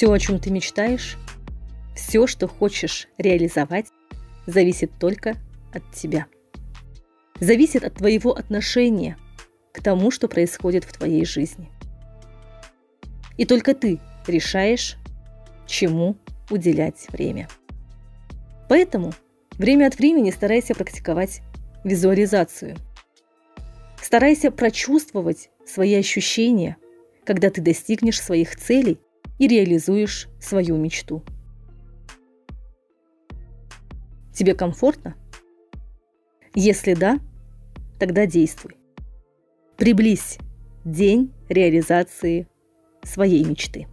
Все, о чем ты мечтаешь, все, что хочешь реализовать, зависит только от тебя. Зависит от твоего отношения к тому, что происходит в твоей жизни. И только ты решаешь, чему уделять время. Поэтому время от времени старайся практиковать визуализацию. Старайся прочувствовать свои ощущения, когда ты достигнешь своих целей и реализуешь свою мечту. Тебе комфортно? Если да, тогда действуй. Приблизь день реализации своей мечты.